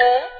Huh?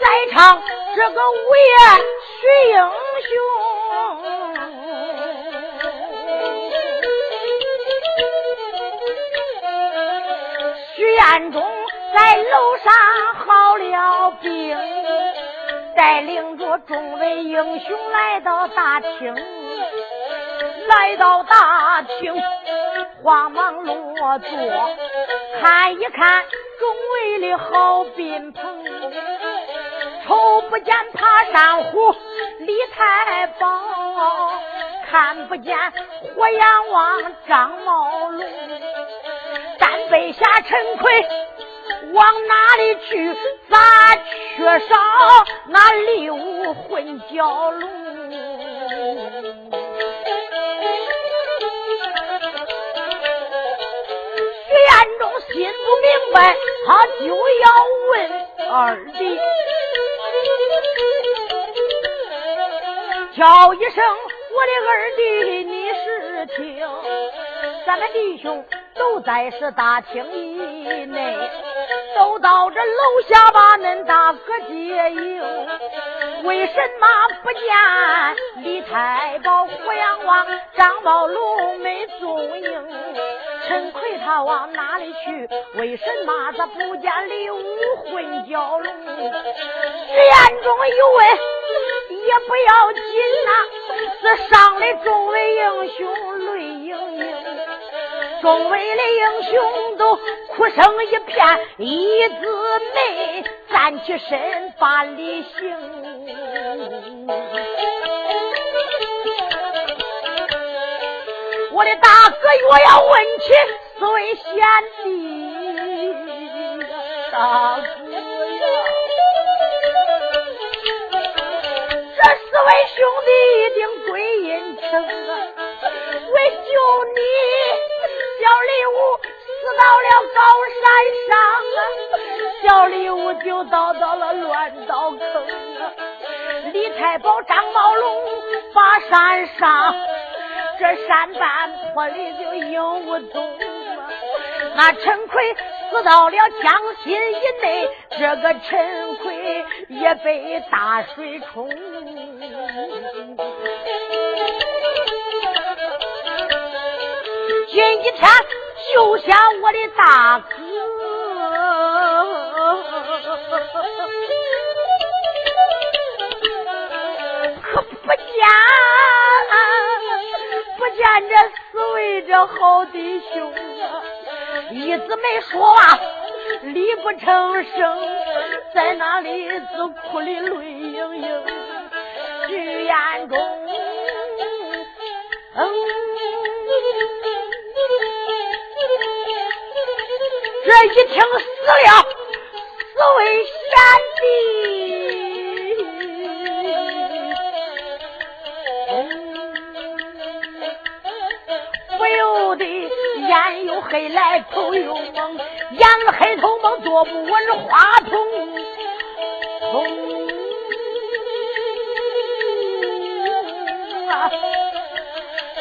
在场这个五爷徐英雄，徐彦中在楼上好了病，带领着众位英雄来到大厅，来到大厅，慌忙落座，看一看众位的好宾朋。头不见爬山虎，李太保看不见火眼王张茂龙，单背下陈奎往哪里去？咋缺少那礼武混交龙？徐彦中心不明白，他就要问二弟。叫一声，我的二弟，你是听？咱们弟兄都在是大厅以内，都到这楼下把恁大哥接应。为什么不见李太保、胡杨王、张宝龙没踪影？陈奎他往哪里去？为什么他不见李武混蛟龙？徐彦中有问也不要紧呐，这上来众位英雄泪盈盈。众位的英雄都哭声一片，一字没站起身把礼行。我的大哥若要问起四位贤弟，大哥位兄弟一定归阴城啊，为救你。小李武死到了高山上啊，小李武就倒到了乱刀坑啊。李太保张宝龙把山上，这山半坡里就影无踪啊。那陈奎死到了江心以内，这个陈奎也被大水冲。今天救下我的大哥，可不见不见这四位这好弟兄啊，一直没说话，理不成声，在那里子哭的泪盈盈，徐彦中，嗯。这一听死了四位贤弟，不由得眼又黑来头又蒙，眼黑头。蒙坐不稳话筒，啊！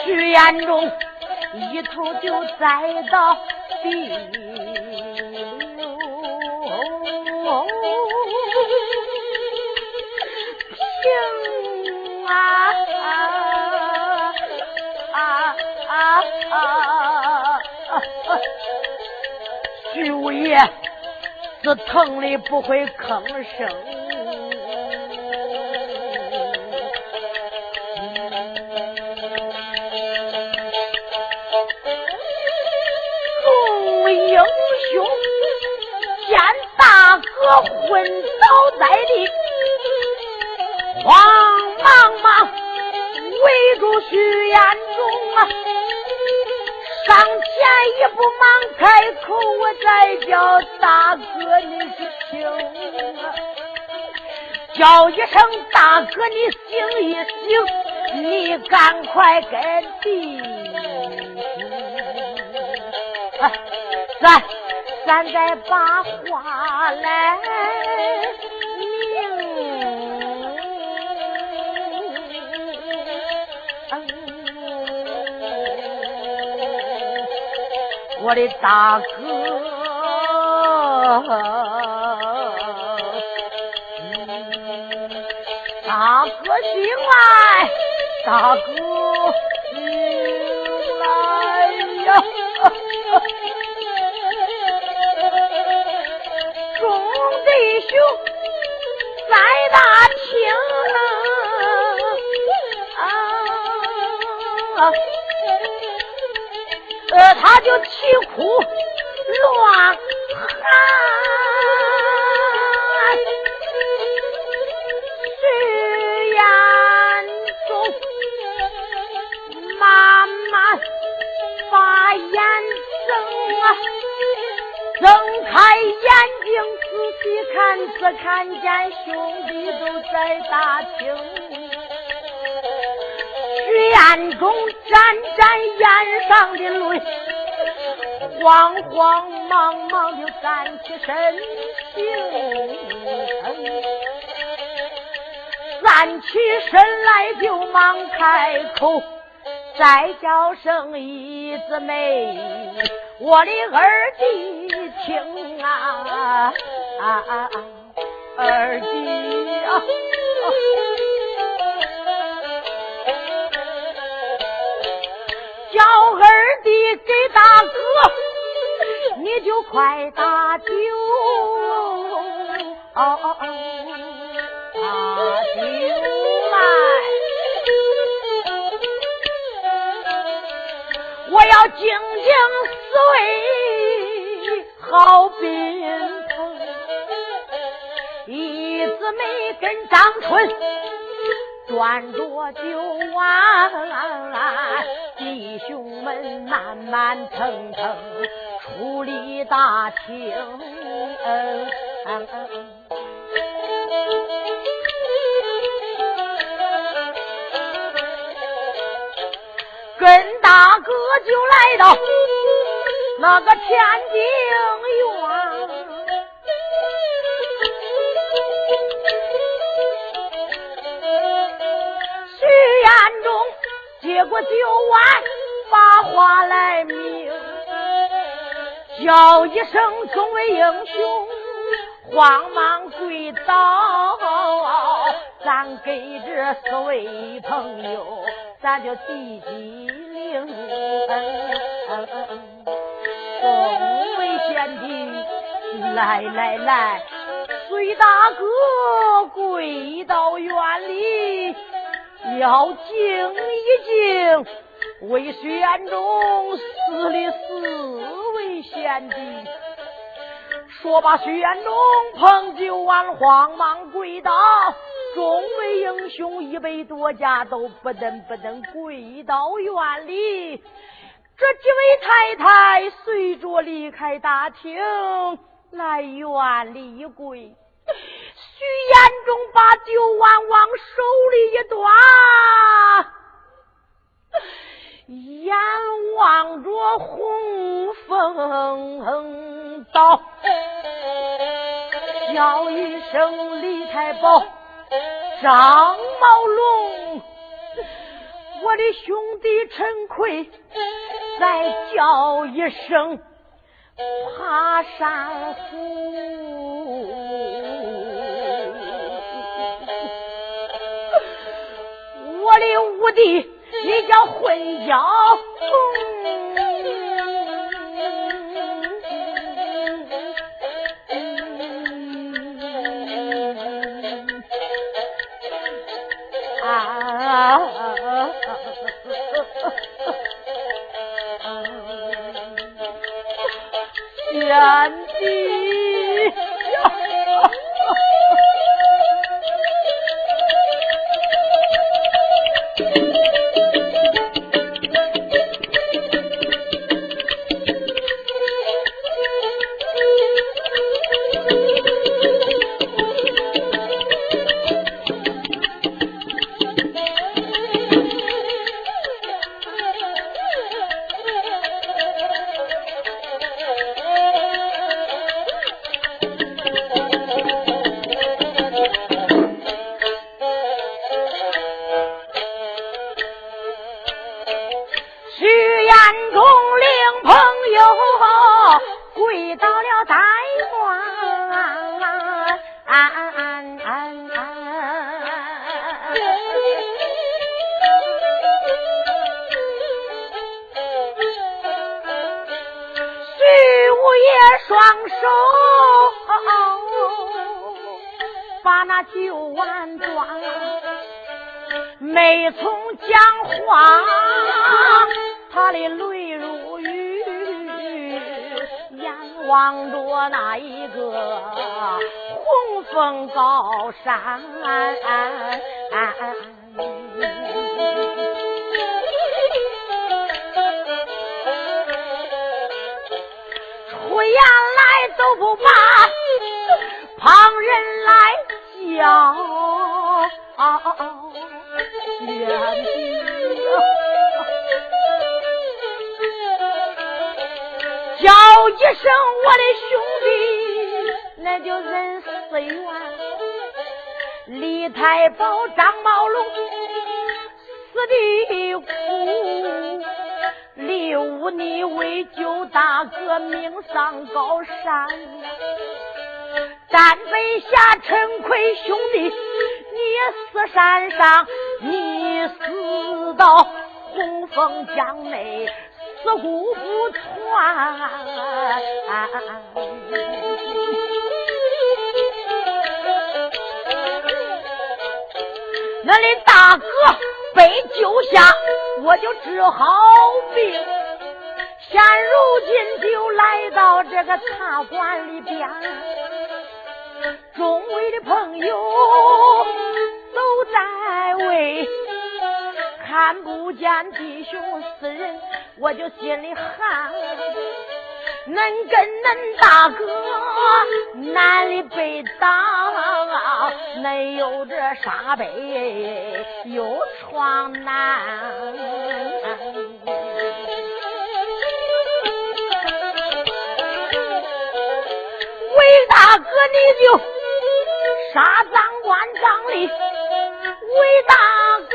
徐延中一头就栽到地。五爷是疼的不会吭声，众英雄见大哥昏倒在地，慌忙忙围住徐延忠啊。上前一步，忙开口，我再叫大哥，你是听啊！叫一声大哥，你醒一醒，你赶快跟弟兄，咱咱再把话来我的大哥，大哥醒来，大哥醒来呀！众弟兄他就啼哭乱喊，徐延忠慢慢把眼睁啊，睁开眼睛仔细看，只看见兄弟都在大厅。徐彦中沾沾眼上的泪，慌慌忙忙就站起身，站起身来就忙开口，再叫声一姊妹，我的二弟听啊，二弟啊。叫快打酒，打酒来！我要静静思维，好宾朋，一姊妹跟张春。端着酒碗，弟兄们慢慢腾腾出离大厅，跟大哥就来到那个天津院。接过酒碗，把话来明，叫一声众位英雄，慌忙跪倒，咱给这四位朋友，咱就递机灵。众位贤弟，来来来，随大哥跪到院里。要敬一敬为玄中死的四位贤弟，说罢，玄中捧酒碗，慌忙跪倒。众位英雄一百多家都不等不等跪到院里。这几位太太随着离开大厅，来院里一跪。徐延忠把酒碗往手里一端，眼望着红枫道。叫一声李太保，张茂龙，我的兄弟陈奎，再叫一声爬山虎，我的五弟，你叫混淆。李太保、张茂龙死的苦，李五你为救大哥命丧高山啊！单侠下陈奎兄弟，你死山上，你死到洪峰江内，死骨不穿。那里大哥被救下，我就治好病。现如今就来到这个茶馆里边，众位的朋友。都在为看不见弟兄四人，我就心里寒。恁跟恁大哥南里被打？恁有这沙背有床难。魏大哥，你就杀赃官张力。魏大哥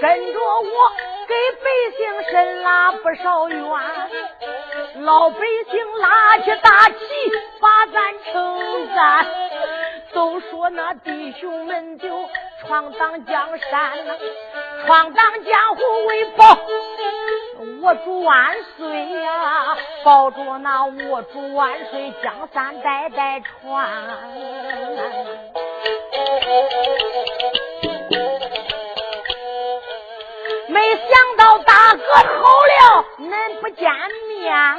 跟着我，给百姓伸了不少冤，老百姓拉起大旗把咱称赞，都说那弟兄们就闯荡江山呐，闯荡江湖为报我主万岁呀，保着那我主万岁江山代代传。没想到大哥好了，恁不见面，兄弟呀！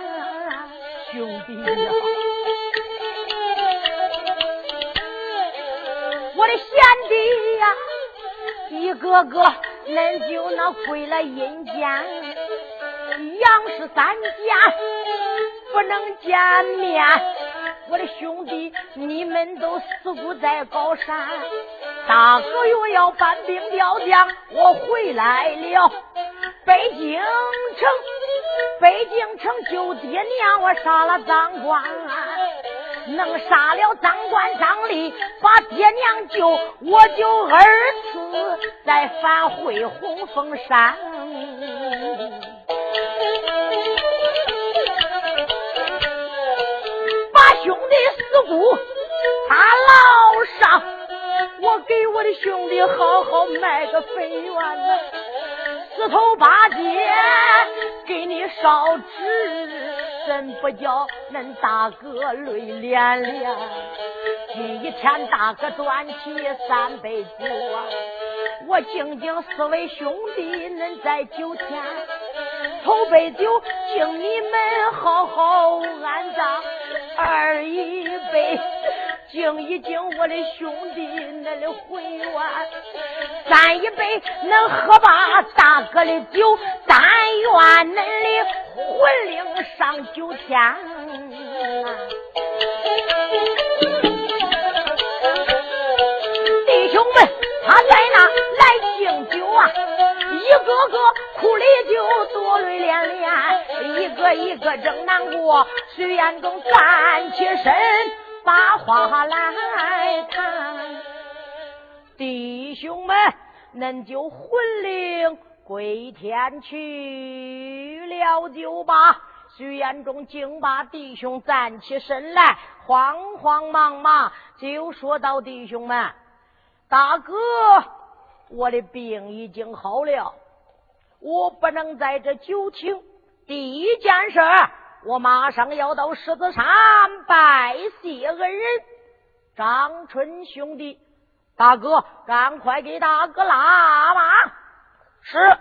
我的贤弟呀，一个个恁就那归了阴间，杨氏三家不能见面。我的兄弟，你们都死骨在高山。大哥又要搬兵调将，我回来了。北京城，北京城救爹娘，我杀了赃官。能杀了张官张吏，把爹娘救，我就二次再返回洪峰山。把兄弟四姑他老上，我给我的兄弟好好卖个肥圆呐，四头八街给你烧纸。真不叫恁大哥泪涟涟。今天大哥端起三杯酒啊，我敬敬四位兄弟，恁在酒前，头杯酒敬你们好好安葬。二一杯敬一敬我的兄弟恁的回愿。三一杯能喝罢大哥的酒，但愿恁的。魂灵上九天，弟兄们，他在那来敬酒啊，一个个哭的就多泪涟涟，一个一个正难过。徐彦中站起身，把话来谈，弟兄们，恁就魂灵。归天去了就罢。徐彦中竟把弟兄站起身来，慌慌忙忙就说到：“弟兄们，大哥，我的病已经好了，我不能在这久请。第一件事，我马上要到狮子山拜谢恩人张春兄弟。大哥，赶快给大哥拉马。”是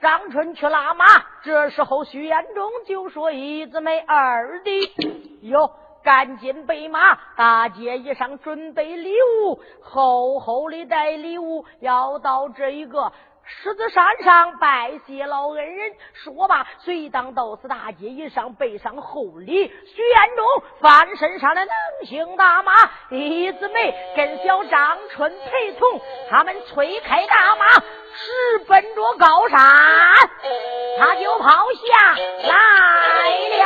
张春去拉马，这时候徐延忠就说：“一子妹二弟，哟，赶紧备马，大街一上准备礼物，厚厚的带礼物，要到这一个。”狮子山上拜谢老恩人，说罢，随当到此大街一上，背上厚礼。徐彦中翻身上了能行大马，李子梅跟小张春陪同，他们催开大马，直奔着高山，他就跑下来了。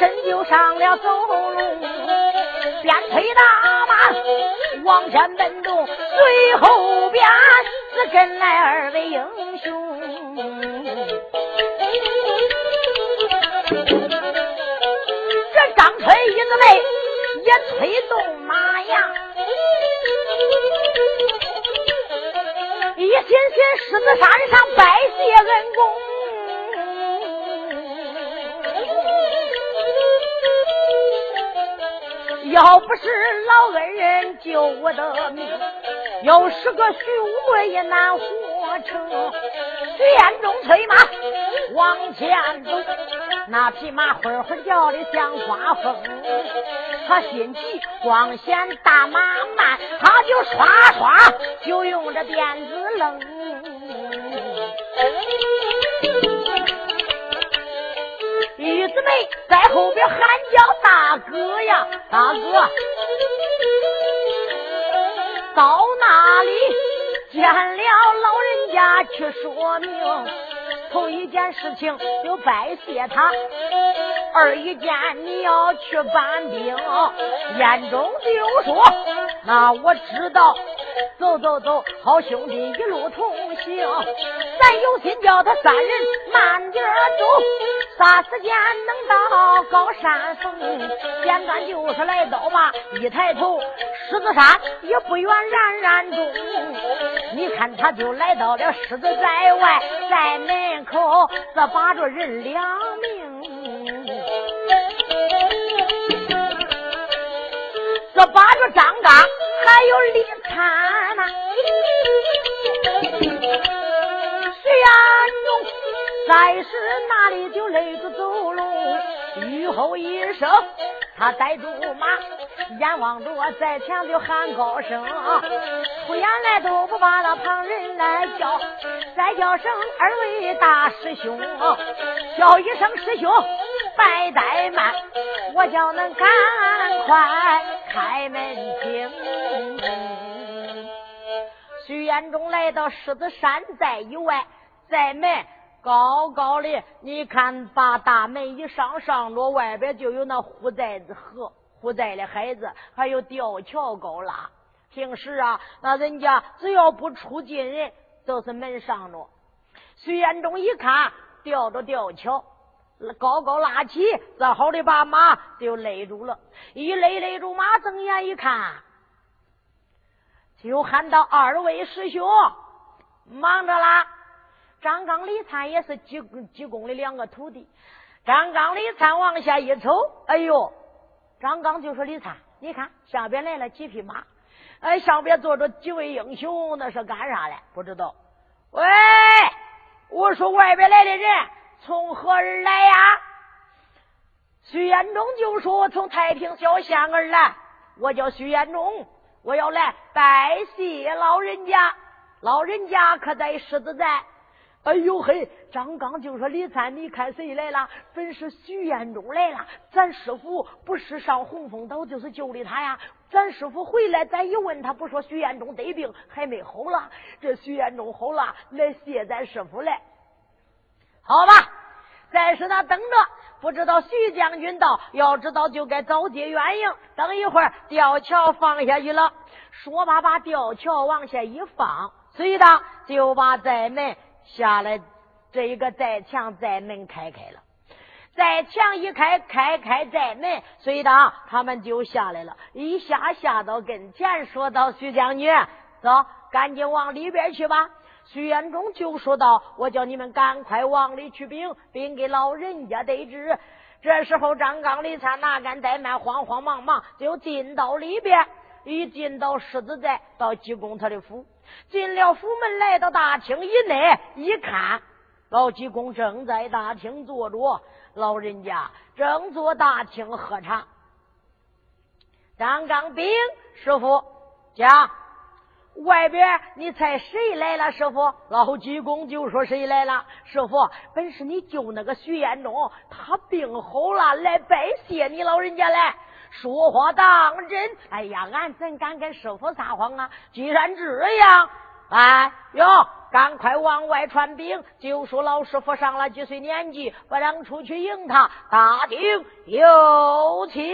身就上了走路，边推大马往前奔动，随后边是跟来二位英雄。这张春一子妹也推动马呀，一心心狮子山上拜谢恩公。要不是老恩人救我的命，要是个徐无贵也难活成。徐彦中催马往前走，那匹马会会叫的像刮风。他心急，光嫌大马慢，他就刷刷就用这鞭子扔。玉子梅在后边喊叫：“哥呀，大哥！”到那里见了老人家去说明，头一件事情就拜谢他，二一件你要去搬兵，眼中就说：“那我知道。”走走走，好兄弟一路同行，咱有心叫他三人慢点走，啥时间能到高山峰？简单就是来到吧，一抬头狮子山也不远，冉冉中。你看他就来到了狮子寨外，在门口这把着人两命，这把着张刚还有李灿。徐延中在是那里就累着走路，雨后一声，他带住马，眼望着在前就喊高声，出言来都不把那旁人来叫，再叫声二位大师兄，叫一声师兄，白怠慢，我叫恁赶快开门听。徐彦中来到狮子山寨以外，在门。高高的，你看，把大门一上，上着外边就有那护寨子河，护寨的孩子，还有吊桥高拉。平时啊，那人家只要不出进人，都是门上着。徐彦中一看，吊着吊桥，高高拉起，这好的把马就勒住了。一勒勒住马，睁眼一看，就喊到：“二位师兄，忙着啦！”张刚、李灿也是济济公的两个徒弟。张刚、李灿往下一瞅，哎呦！张刚就说：“李灿，你看下边来了几匹马，哎，上边坐着几位英雄，那是干啥的？不知道。”喂，我说外边来的人从何而来呀？徐延忠就说：“从太平小县而来，我叫徐延忠，我要来拜谢老人家。老人家可在狮子寨。”哎呦嘿！张刚就说：“李三，你看谁来了？本是徐彦中来了。咱师傅不是上洪峰岛，就是救的他呀。咱师傅回来，咱一问他，不说徐彦中得病，还没好了。这徐彦中好了，来谢咱师傅来。好吧，在是那等着，不知道徐将军到，要知道就该早接援营。等一会儿吊桥放下去了，说罢把吊桥往下一放，随当就把寨门。下来，这一个寨墙寨门开开了，寨墙一开，开开寨门，随当他们就下来了。一下下到跟前，说道：“徐将军，走，赶紧往里边去吧。”徐延忠就说道：“我叫你们赶快往里去禀，禀给老人家得知。”这时候，张刚、李灿哪敢怠慢，慌慌忙忙就进到里边。一进到狮子寨，到济公他的府。进了府门，来到大厅以内，一看，老济公正在大厅坐着，老人家正坐大厅喝茶。张刚兵师傅讲，外边你猜谁来了？师傅，老济公就说谁来了？师傅，本是你救那个徐彦中，他病好了，来拜谢你老人家来。说话当真！哎呀，俺怎敢跟师傅撒谎啊？既然这样，哎哟，赶快往外传兵，就说老师傅上了几岁年纪，不让出去迎他。大厅有请。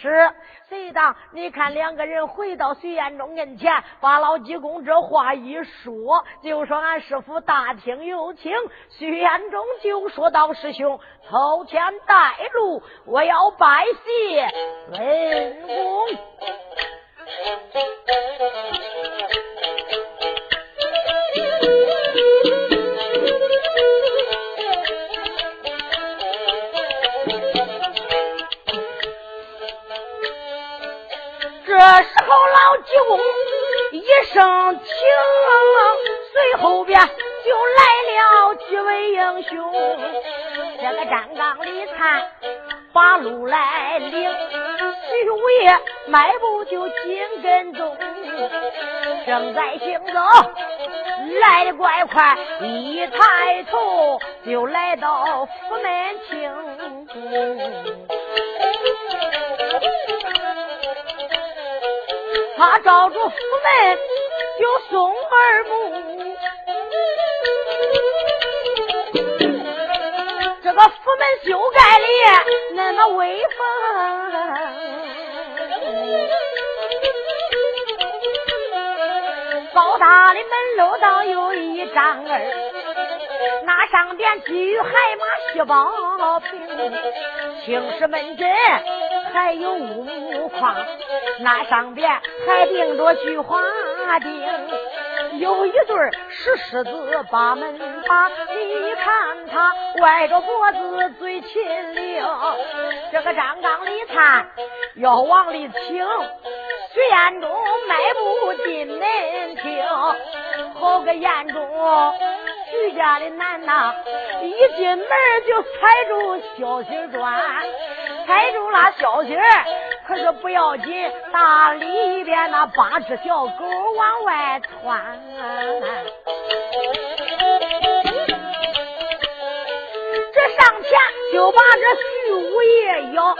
是，随当你看两个人回到徐彦中跟前，把老济公这话一说，就说俺师傅大厅有请。徐彦中就说道：“师兄，头前带路，我要拜谢文公。”这时候，老济公一声请，随后边就来了几位英雄。这个站岗的看把路来领，徐五爷迈步就紧跟踪，正在行走，来的怪快，一抬头就来到府门厅。他照住府门就送二目，这个府门修盖的那么威风，高大的门楼倒有一丈二，那上边积雨海马细宝瓶，青石门阵。还有五框，那上边还钉着菊花钉，有一对石狮子把门把。你看他歪着脖子嘴亲灵，这个张刚李灿要往里请，徐彦中迈步进门厅，好个彦中，徐家的男呐，一进门就踩住小心砖。踩住了小心可是不要紧，大里边那八只小狗往外窜。这上前就把这徐五爷咬，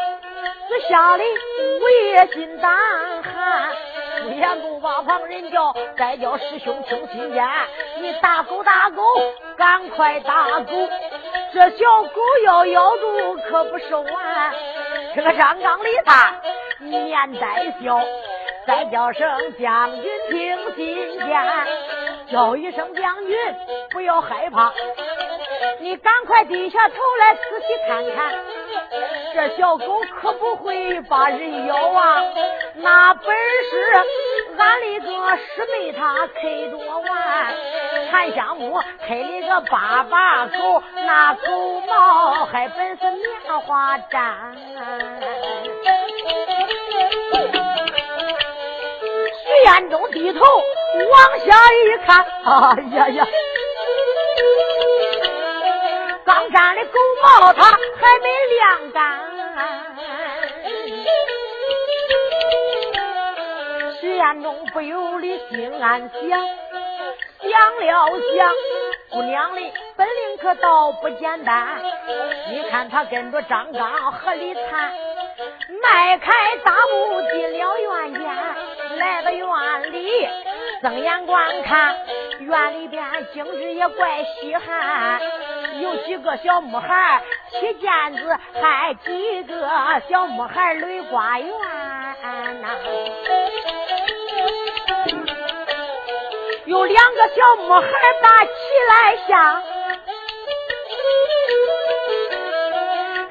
这吓得五爷心胆寒。朱延公把旁人叫，再叫师兄听心间，你打狗打狗，赶快打狗。这小狗要咬住，可不是完。这个张刚里他面带笑，再叫声将军听心间，叫一声将军不要害怕，你赶快低下头来仔细看看，这小狗可不会把人咬啊，那本事俺那个师妹她开多玩，檀香木开了个八把狗，那狗毛还本是棉花毡。徐彦中低头往下一看，哎呀呀！刚粘的狗毛它还没晾干。徐彦中不由得心暗想，想了想，姑娘的本领可倒不简单。你看他跟着张刚和李灿。迈开大步进了院间，来到院里，睁眼观看，院里边景致也怪稀罕，有几个小木孩踢毽子，还几个小木孩垒瓜园呐，有两个小木孩把起来下，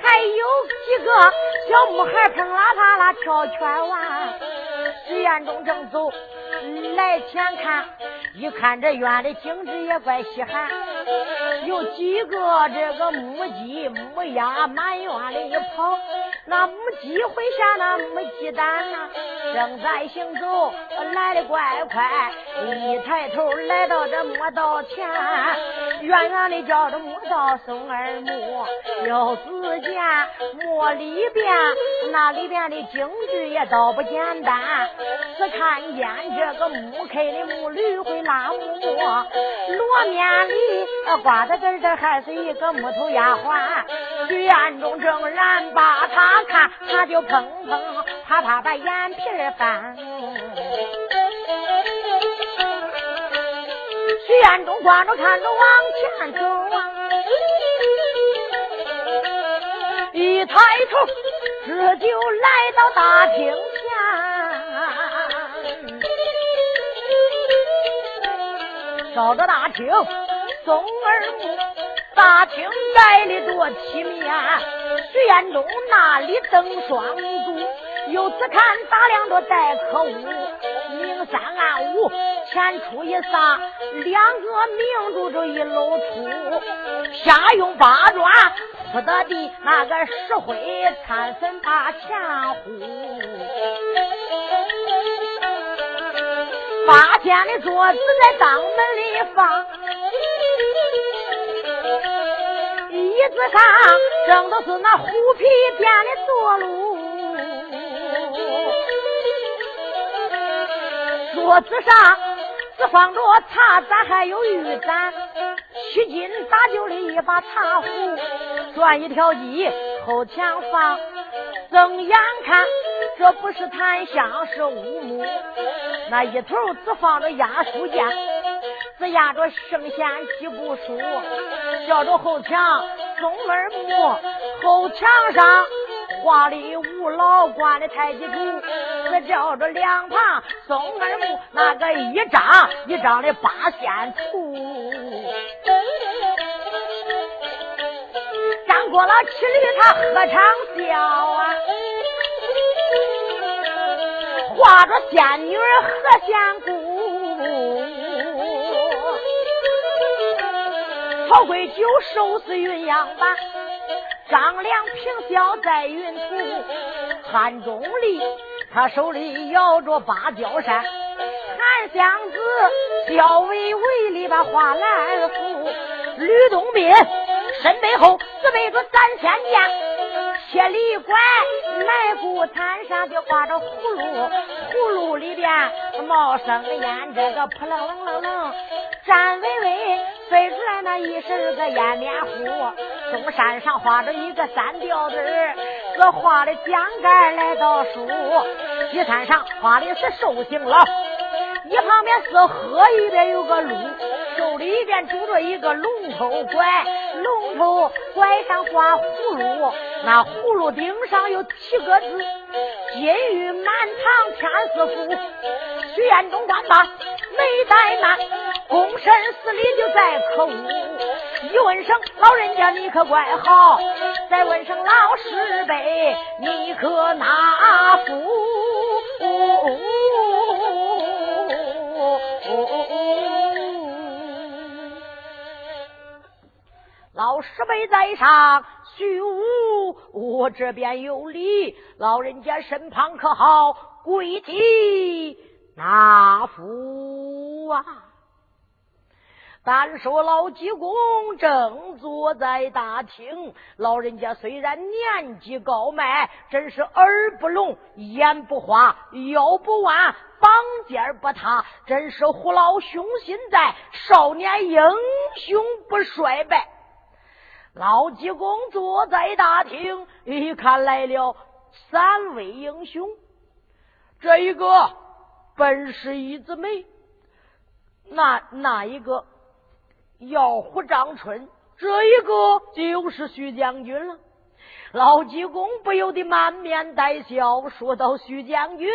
还有几个。小木孩碰啦啪啦跳圈玩，徐彦中正走来前看，一看这院里景致也怪稀罕，有几个这个母鸡母鸭满院里一跑，那母鸡会下那母鸡蛋呐，正在行走来的怪快，一抬头来到这磨刀前，远远的叫着木道松二木，又只见木里边。那里边的景致也倒不简单，只看见这个木开的木驴会拉木磨，罗面里挂的根儿还是一个木头丫鬟。徐彦中正然把他看，他就砰砰啪啪把眼皮翻。徐彦中光着看着往前走啊，一抬头。这就来到大厅前，照着大厅松耳目，大厅盖的多体面。徐彦中那里灯双烛，又只看打量着待客屋，明三暗五，前出一撒，两个明珠就一露出，下用八砖。铺的地那个石灰掺粉把前糊，八间的桌子在当门里放，椅子上正都是那虎皮垫的坐炉，桌子上只放着茶盏还有玉盏，七斤打酒的一把茶壶。转一条鸡，后墙放，睁眼看，这不是檀香是乌木。那一头只放着压书架，只压着圣贤几部书，叫着后墙松二木，后墙上画的吴老官的太极图，这叫着两旁松二木，那个一张一张的八仙图。张过了七里，他喝长笑啊？画着仙女何仙姑，曹贵九收拾云阳板，张良平笑在云图，汉中离他手里摇着芭蕉扇，韩湘子笑微微里把花篮扶，吕洞宾身背后。背着三千剑，铁里拐，埋骨坛上就挂着葫芦，葫芦里边冒生烟，这个扑棱棱棱棱，站巍巍飞出来那一身个烟面糊。中山上画着一个三吊子，这画的江干来到树，西山上画的是寿星老。一旁边是河，一边有个鹿，手里边拄着一个龙头拐，龙头拐上挂葫芦，那葫芦顶上有七个字：金玉满堂天师府。徐彦中官吧，没怠慢，躬身施礼就在可恶。一问声老人家你可怪好，再问声老师辈你可哪福？老师辈在上，虚无我这边有礼。老人家身旁可好？跪地那福啊！单说老济公正坐在大厅，老人家虽然年纪高迈，真是耳不聋，眼不花，腰不弯，膀尖不塌，真是虎老雄心在，少年英雄不衰败。老济公坐在大厅，一看来了三位英雄。这一个本是一子梅，那那一个要虎张春，这一个就是徐将军了。老济公不由得满面带笑，说道：“徐将军，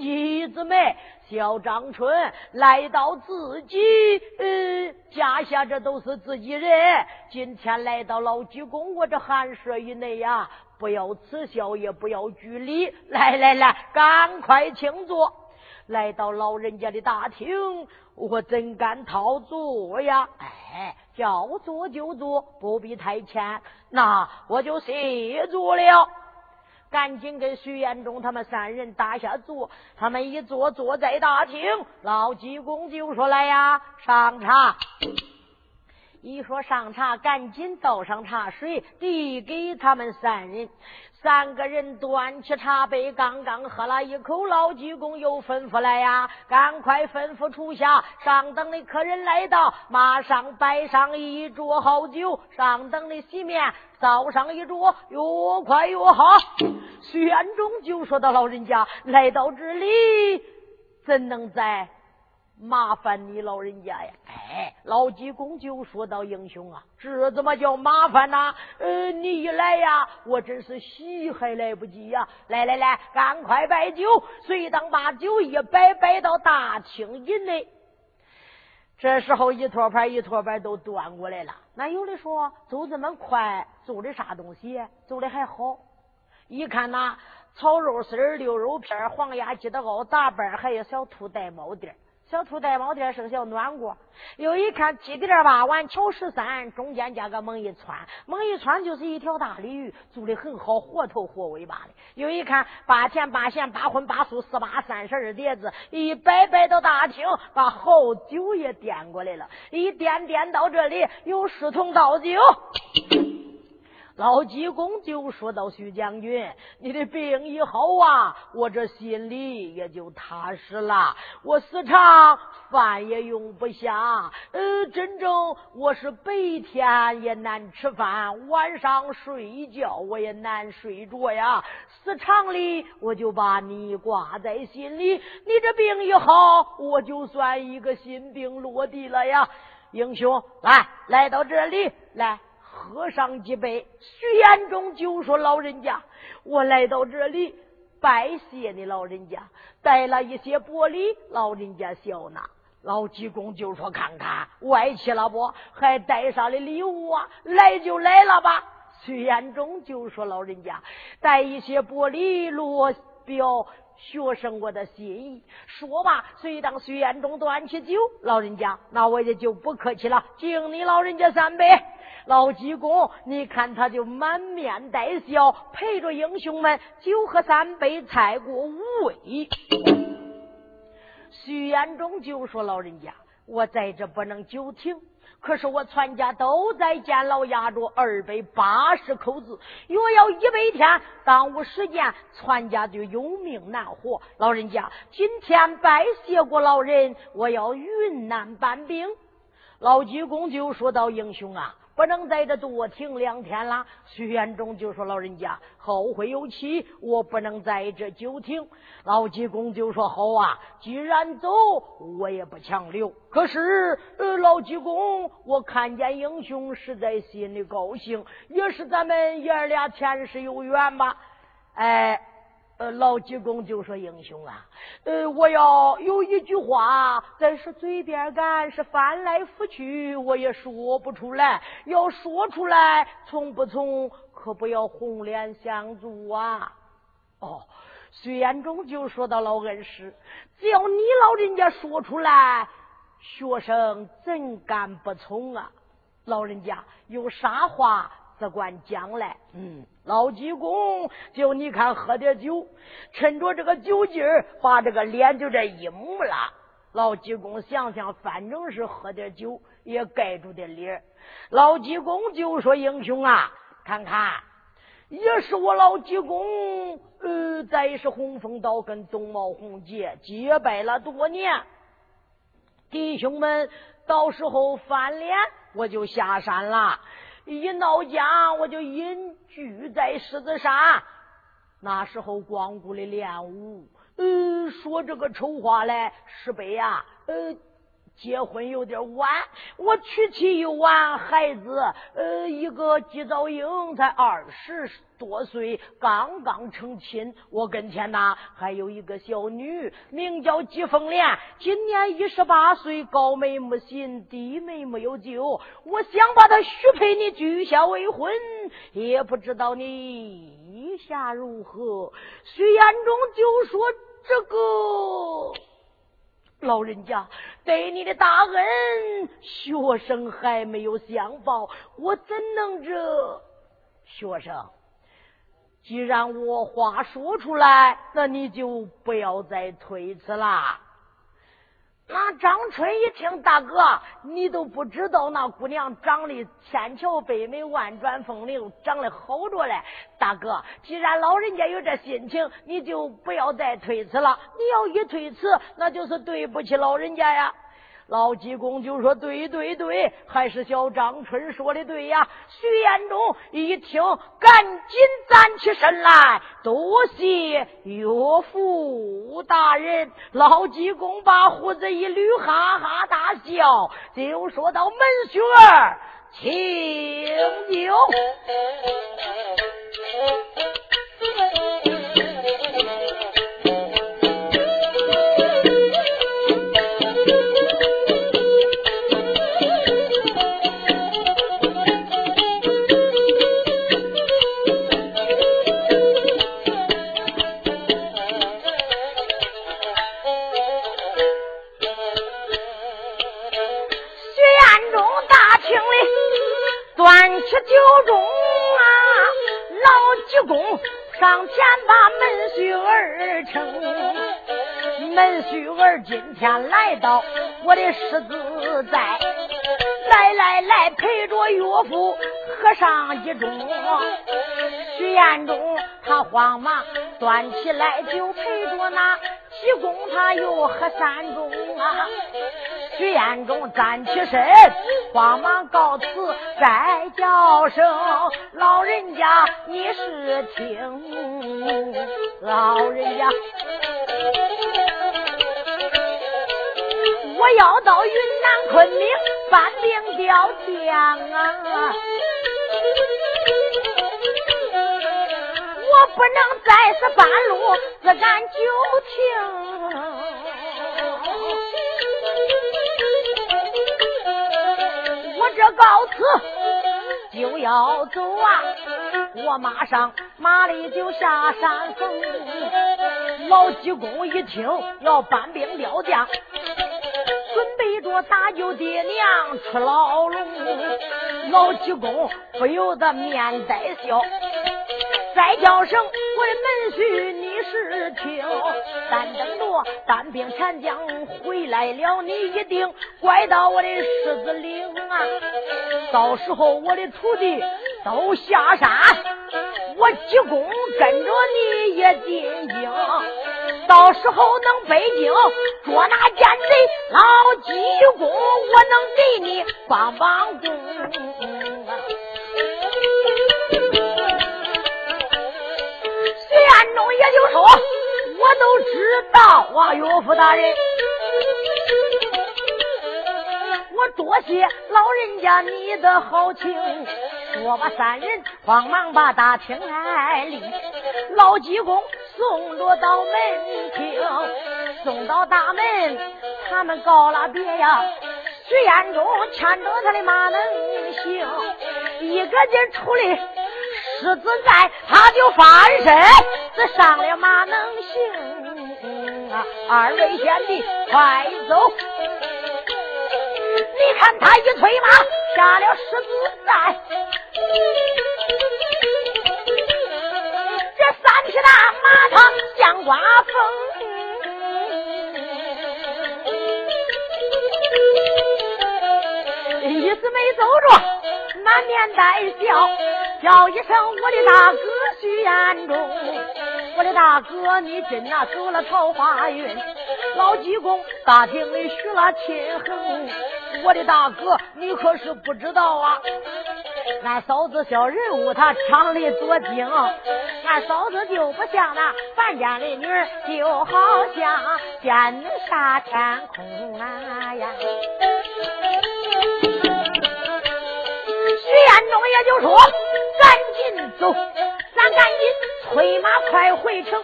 一子妹。”小张春来到自己呃家下，这都是自己人。今天来到老济公，我这寒舍以内呀，不要耻笑，也不要拘礼。来来来，赶快请坐。来到老人家的大厅，我怎敢掏坐呀？哎，叫坐就坐，不必太谦。那我就谢坐了。赶紧跟徐延忠他们三人打下坐，他们一坐坐在大厅，老济公就说：“来呀，上茶。”一说上茶，赶紧倒上茶水，递给他们三人。三个人端起茶杯，刚刚喝了一口，老济公又吩咐来呀：“赶快吩咐厨下，上等的客人来到，马上摆上一桌好酒。上等的席面，造上一桌，越快越好。”徐元忠就说到：“老人家来到这里，怎能在？”麻烦你老人家呀！哎，老济公就说到：“英雄啊，这怎么叫麻烦呢？呃，你一来呀，我真是喜还来不及呀！来来来，赶快摆酒。随当把酒一摆，摆到大厅以内。这时候一托盘一托盘都端过来了。那有的说走这么快，走的啥东西？走的还好。一看呐，炒肉丝儿、溜肉片、黄鸭鸡的熬大板，还有小兔带猫垫。小兔带毛垫生小暖锅，又一看鸡垫八碗，巧十三，中间加个猛一穿，猛一穿就是一条大鲤鱼，做的很好，活头活尾巴的。又一看八甜八线八荤八素四八三十二碟子，一摆摆到大厅，把好酒也点过来了，一颠颠到这里，有十桶倒酒。老济公就说到：“徐将军，你的病一好啊，我这心里也就踏实了。我时常饭也用不下，呃，真正我是白天也难吃饭，晚上睡觉我也难睡着呀。时常里我就把你挂在心里，你这病一好，我就算一个心病落地了呀。英雄，来，来到这里来。”喝上几杯，徐延忠就说：“老人家，我来到这里拜谢你老人家，带了一些薄礼，老人家笑纳。”老济公就说：“看看外戚了不？还带上了礼物啊？来就来了吧。”徐延忠就说：“老人家，带一些薄礼，落表学生我的心意。”说罢，随当徐延忠端起酒，老人家，那我也就不客气了，敬你老人家三杯。老济公，你看他就满面带笑，陪着英雄们酒喝三杯，菜过五味。徐延忠就说：“老人家，我在这不能久停，可是我全家都在监牢压着二百八十口子，若要一百天耽误时间，全家就有命难活。老人家，今天拜谢过老人，我要云南搬兵。老济公就说道：“英雄啊！”不能在这多停两天了。徐元忠就说：“老人家后会有期，我不能在这久停。”老济公就说：“好啊，既然走，我也不强留。可是，呃，老济公，我看见英雄，实在心里高兴，也是咱们爷俩前世有缘吧？哎。”呃，老济公就说：“英雄啊，呃，我要有一句话，在是嘴边干，是翻来覆去，我也说不出来。要说出来，从不从，可不要红脸相助啊！”哦，徐延忠就说到：“老恩师，只要你老人家说出来，学生怎敢不从啊？老人家有啥话？”只管讲来，嗯，老济公，就你看喝点酒，趁着这个酒劲儿，把这个脸就这一抹了。老济公想想，反正是喝点酒，也盖住点脸。老济公就说：“英雄啊，看看，也是我老济公，呃，在是洪峰岛跟东茂红杰结拜了多年，弟兄们，到时候翻脸，我就下山了。”一闹僵，我就隐居在狮子山。那时候光顾的练武，嗯，说这个丑话来，石碑呀，呃。结婚有点晚，我娶妻又晚，孩子呃一个季早英才二十多岁，刚刚成亲。我跟前呐还有一个小女，名叫季凤莲，今年一十八岁，高眉没心，低眉没有救。我想把她许配你，举下为婚，也不知道你意下如何。徐延忠就说这个。老人家对你的大恩，学生还没有相报，我怎能这？学生，既然我话说出来，那你就不要再推辞了。那张春一听，大哥，你都不知道那姑娘长得千娇百美，万转风流，长得好着嘞。大哥，既然老人家有这心情，你就不要再推辞了。你要一推辞，那就是对不起老人家呀。老济公就说：“对对对，还是小张春说的对呀。”徐延忠一听，赶紧站起身来，多谢岳父大人。老济公把胡子一捋，哈哈大笑，就说到：“门雪儿，请酒。”公上前把门婿儿称。门婿儿今天来到我的狮子寨，来来来，陪着岳父喝上一盅。徐彦中他慌忙端起来就陪着那济公，他又喝三盅啊。徐彦中站起身，慌忙告辞，再叫声老人家，你是听老人家，我要到云南昆明搬兵调将啊，我不能再是半路自敢就停。就要走啊！我马上马里就下山峰。老济公一听要搬兵调将，准备着搭救爹娘出牢笼。老济公不由得面带笑，再叫声我的门婿，事情，但等着单兵前将回来了，你一定拐到我的狮子岭啊！到时候我的徒弟都下山，我济公跟着你也进京，到时候能北京捉拿奸贼，老济公我能给你帮帮工。中也就说，我都知道啊，岳父大人，我多谢老人家你的好情。说吧，三人慌忙把大厅来立，老济公送着到门厅，送到大门，他们告了别呀。徐彦中牵着他的马能行，一个劲出来。狮子在，他就翻身，这上了马能行啊！二位贤弟，快走！你看他一催马，下了狮子寨，这三匹大马他像刮风，一直没走着，满面带笑。叫一声我的大哥徐彦中，我的大哥你真那走了桃花运，老济公大厅里许了亲衡，我的大哥你可是不知道啊，俺嫂子小人物他厂里做精，俺嫂子就不像那凡家的女儿，就好像见杀天空啊呀。徐彦中也就说。赶紧走，催马快回城。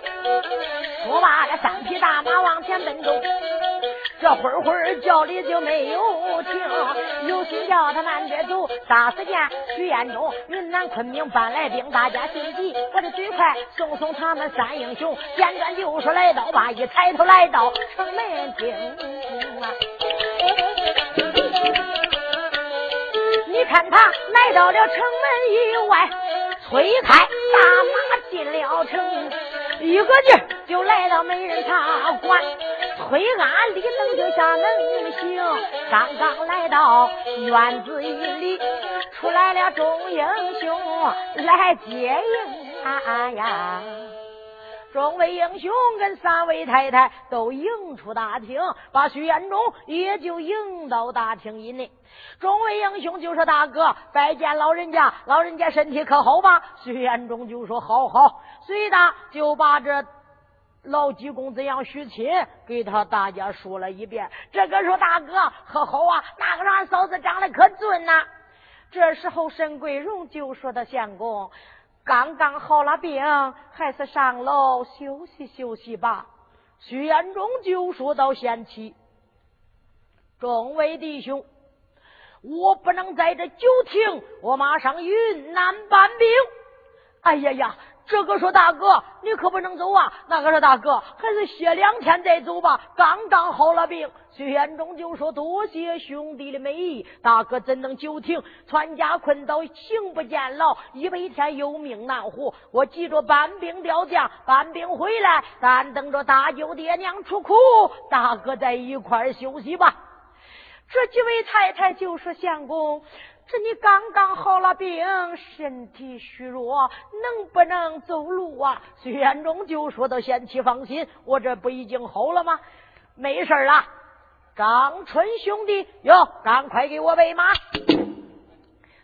说罢这，三匹大马往前奔走。这会儿会儿叫的就没有停，有心叫他慢点走。霎时间，徐彦中、云南昆明搬来兵，大家心急。我的嘴快，送送他们三英雄。简短就是来到吧，一抬头来到城门厅啊。你看他来到了城门以外，推开大马进了城，一个劲儿就来到美人茶馆，推鞍立等就下能行。刚刚来到院子里，出来了众英雄来接应啊呀！众位英雄跟三位太太都迎出大厅，把徐彦中也就迎到大厅以内。众位英雄就说：“大哥，拜见老人家，老人家身体可好吧？”徐彦中就说：“好好。”随的就把这老济公怎样许亲给他大家说了一遍。这个说：“大哥可好啊？那个俺嫂子长得可俊呐。”这时候沈桂荣就说：“他相公。”刚刚好了病，还是上楼休息休息吧。徐延中就说到：“贤妻，众位弟兄，我不能在这久停，我马上云南搬兵。”哎呀呀！这个说大哥，你可不能走啊！那个说大哥，还是歇两天再走吧。刚刚好了病，徐延忠就说：“多谢兄弟的美意，大哥怎能久停？全家困倒，行不见老，一百天有命难活。我急着搬兵调将，搬兵回来，但等着大舅爹娘出苦，大哥在一块休息吧。”这几位太太就说：“相公。”是你刚刚好了病，身体虚弱，能不能走路啊？徐元忠就说到：“贤妻放心，我这不已经好了吗？没事了。”张春兄弟哟，赶快给我备马。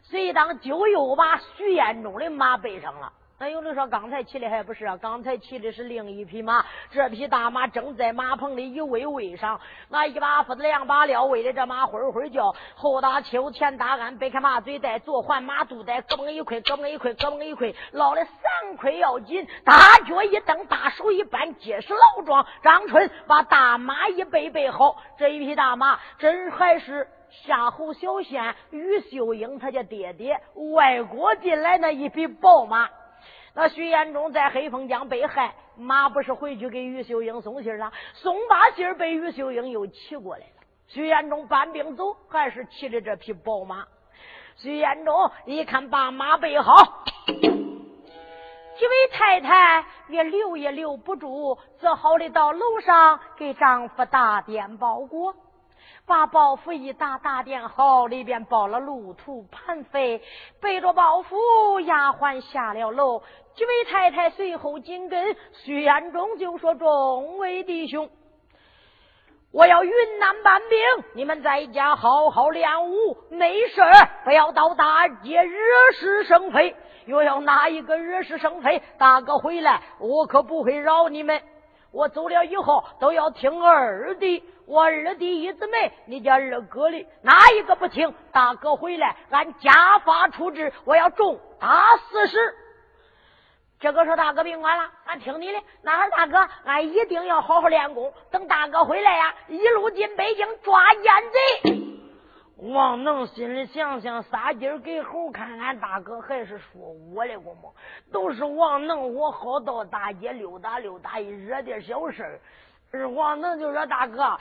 随当就又把徐彦忠的马备上了。那有的说刚才骑的还不是啊？刚才骑的是另一匹马，这匹大马正在马棚里一喂喂上，那一把斧子两把料喂的这马会会叫，后打秋前打鞍，背开马嘴带，坐环马肚带，咯嘣一块，咯嘣一块，咯嘣一块，捞了三块要紧，大脚一蹬，大手一扳，结实老壮。张春把大马一背背好，这一匹大马真还是夏侯小县于秀英他家爹爹外国进来那一匹宝马。那徐延忠在黑风江被害，马不是回去给于秀英送信了？送把信被于秀英又骑过来了。徐延忠搬兵走，还是骑着这匹宝马。徐延忠一看，把马备好，几位太太也留也留不住，只好的到楼上给丈夫打点包裹。把包袱一打，打点好，里边包了路途盘费，背着包袱，丫鬟下了楼。几位太太随后紧跟，徐彦中就说：“众位弟兄，我要云南搬兵，你们在家好好练武，没事不要到大街惹是生非。若要哪一个惹是生非，大哥回来，我可不会饶你们。我走了以后，都要听二弟。”我二弟一姊妹，你家二哥的哪一个不听？大哥回来，俺家法处置，我要重打四十。这个说大哥别管了，俺听你的。那大哥，俺一定要好好练功。等大哥回来呀，一路进北京抓奸贼。王能心里想想，撒劲给猴看，俺大哥还是说我的过么？都是王能，我好到大街溜达溜达，一惹点小事儿。王能就说：“大哥，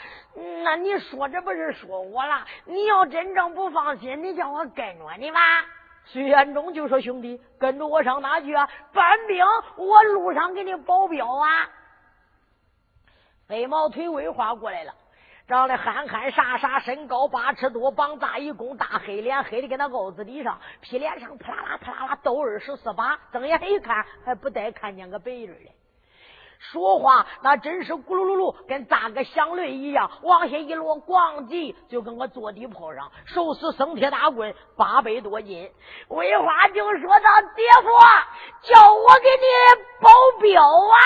那你说这不是说我了？你要真正不放心，你叫我跟着你吧。”徐元忠就说：“兄弟，跟着我上哪去啊？搬兵，我路上给你保镖啊。”飞毛腿威化过来了，长得憨憨傻傻，身高八尺多，膀大一弓，大黑脸黑的跟那袄子底上，皮脸上啪啦啦啪啦啦都二十四把，睁眼一看还不带看见个白人的。说话那真是咕噜噜噜，跟扎个响雷一样，往下一落，咣叽，就跟我坐地炮上，手撕生铁大棍，八百多斤。魏花就说道：“爹夫，叫我给你保镖啊！”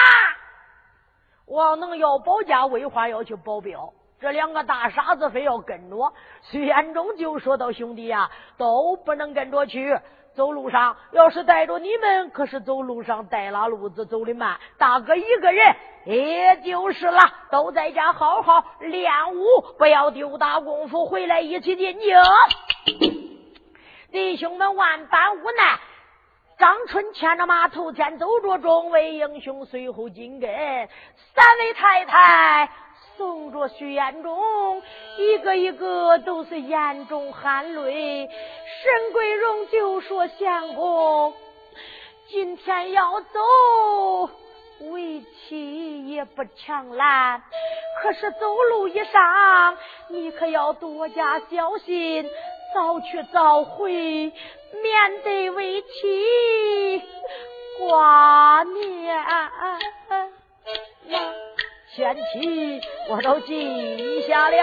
王能要保家，魏花要去保镖，这两个大傻子非要跟着。徐延中就说道：“兄弟呀，都不能跟着去。”走路上要是带着你们，可是走路上带拉路子走的慢。大哥一个人也就是了，都在家好好练武，不要丢大功夫。回来一起进京。弟兄们万般无奈，张春牵着马头前走着，众位英雄随后紧跟，三位太太。送着徐彦中，一个一个都是眼中含泪。沈桂荣就说：“相公，今天要走，为妻也不强拦。可是走路一上，你可要多加小心，早去早回，免得为妻挂念。”前妻我都记下了。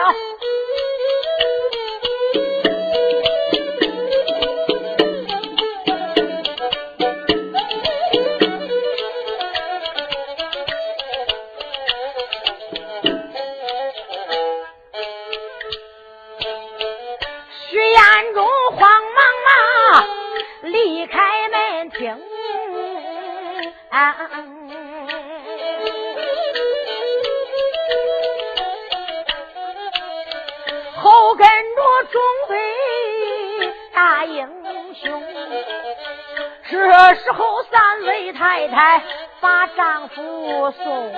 这时候，三位太太把丈夫送，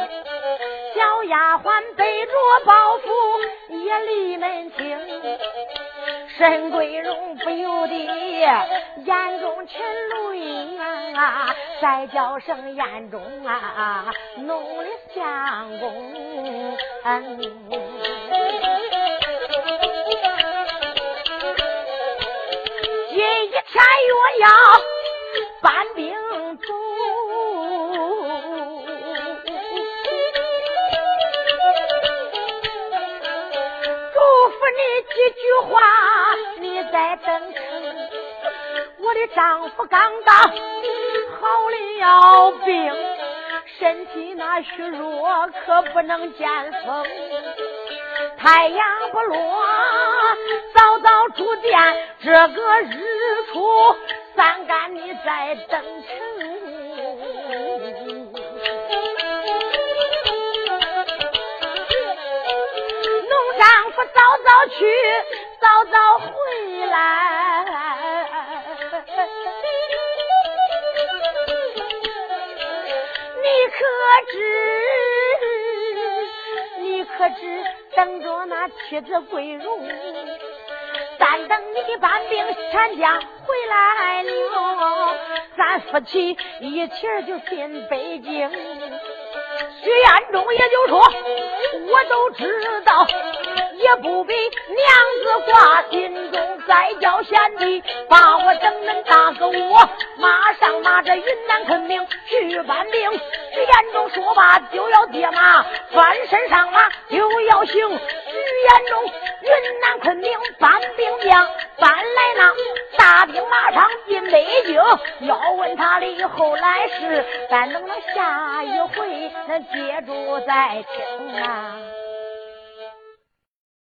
小丫鬟背着包袱也离门厅。沈桂荣不由得眼中噙泪啊，再叫声眼中啊，弄的相公。今一天又要。搬兵走，嘱咐你几句话，你再等等。我的丈夫刚刚好了病，身体那虚弱，可不能见风。太阳不落，早早出殿，这个日出。在登城，农丈夫早早去，早早回来。你可知？你可知？等着那妻子归荣。但等你搬兵遣将回来了，咱夫妻一起就进北京。徐彦中也就说，我都知道，也不必娘子挂心中。再叫贤弟把我等恁大哥我马上拿着云南昆明去搬兵。徐彦中说罢就要接马，翻身上马就要行。徐彦中云南昆明搬兵将搬来那大兵马上进北京，要问他的后来事，咱能不能下一回那接住再听啊。